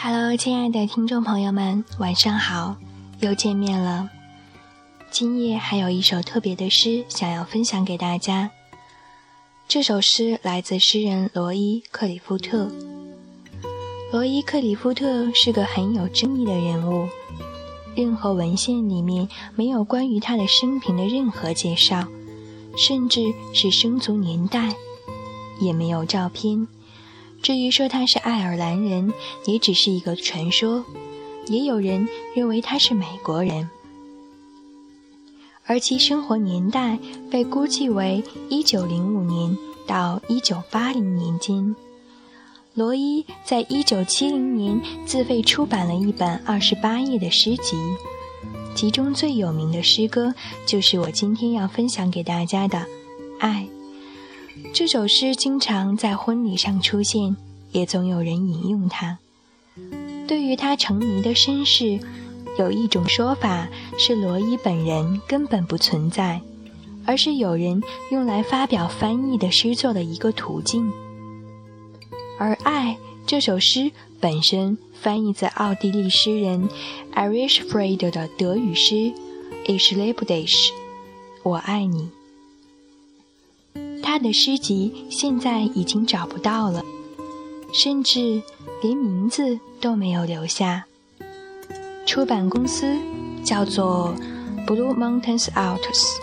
Hello，亲爱的听众朋友们，晚上好，又见面了。今夜还有一首特别的诗想要分享给大家。这首诗来自诗人罗伊·克里夫特。罗伊·克里夫特是个很有争议的人物，任何文献里面没有关于他的生平的任何介绍，甚至是生卒年代，也没有照片。至于说他是爱尔兰人，也只是一个传说。也有人认为他是美国人，而其生活年代被估计为1905年到1980年间。罗伊在1970年自费出版了一本28页的诗集，其中最有名的诗歌就是我今天要分享给大家的《爱》。这首诗经常在婚礼上出现，也总有人引用它。对于他成谜的身世，有一种说法是罗伊本人根本不存在，而是有人用来发表翻译的诗作的一个途径。而《爱》这首诗本身翻译自奥地利诗人 Erich Fried 的德语诗 Ich liebe dich，我爱你。他的诗集现在已经找不到了，甚至连名字都没有留下。出版公司叫做 Blue Mountains Arts，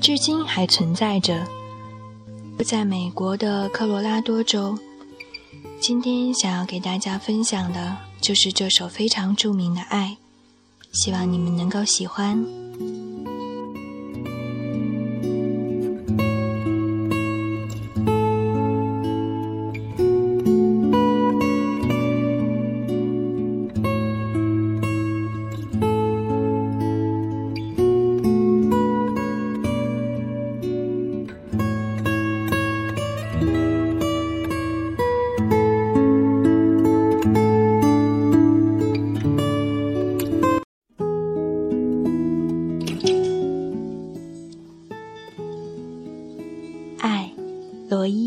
至今还存在着，在美国的科罗拉多州。今天想要给大家分享的就是这首非常著名的《爱》，希望你们能够喜欢。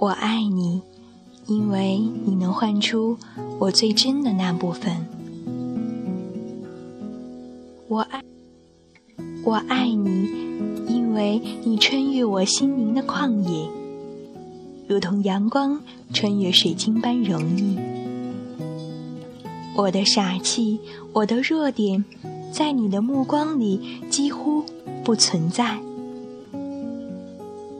我爱你，因为你能唤出我最真的那部分。我爱，我爱你，因为你穿越我心灵的旷野，如同阳光穿越水晶般容易。我的傻气，我的弱点，在你的目光里几乎不存在。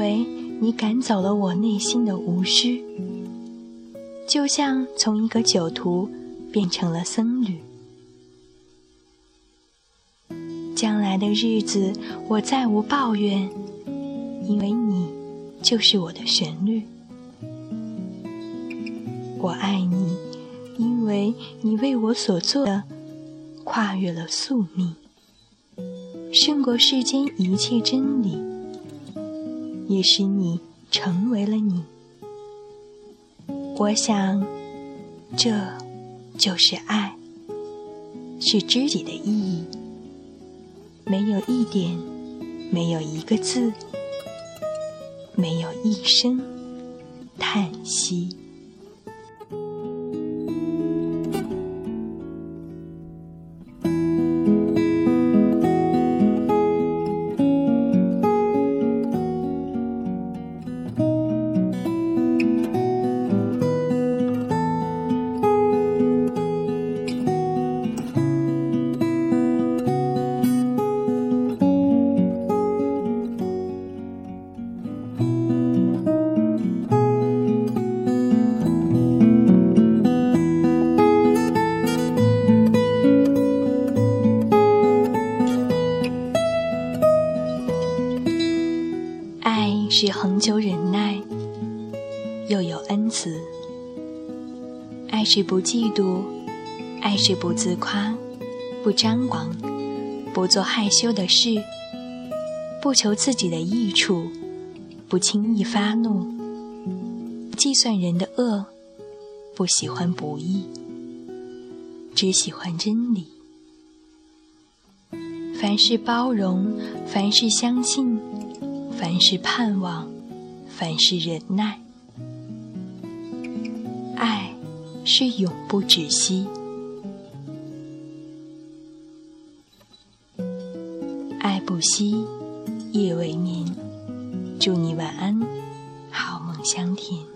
为你赶走了我内心的无需，就像从一个酒徒变成了僧侣。将来的日子，我再无抱怨，因为你就是我的旋律。我爱你，因为你为我所做的跨越了宿命，胜过世间一切真理。也使你成为了你。我想，这就是爱，是知己的意义。没有一点，没有一个字，没有一声叹息。是恒久忍耐，又有恩慈。爱是不嫉妒，爱是不自夸，不张狂，不做害羞的事，不求自己的益处，不轻易发怒，不计算人的恶，不喜欢不义，只喜欢真理。凡事包容，凡事相信，凡是盼望，凡是忍耐。爱是永不止息。爱不息，夜未眠。祝你晚安，好梦香甜。